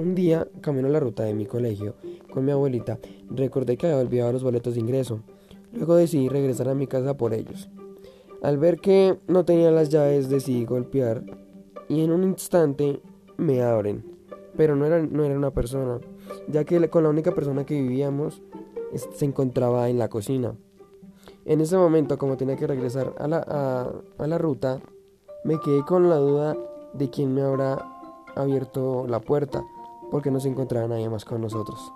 Un día, camino a la ruta de mi colegio con mi abuelita, recordé que había olvidado los boletos de ingreso. Luego decidí regresar a mi casa por ellos. Al ver que no tenía las llaves, decidí golpear y en un instante me abren. Pero no era, no era una persona, ya que con la única persona que vivíamos se encontraba en la cocina. En ese momento, como tenía que regresar a la, a la ruta, me quedé con la duda de quién me habrá abierto la puerta, porque no se encontraba nadie más con nosotros.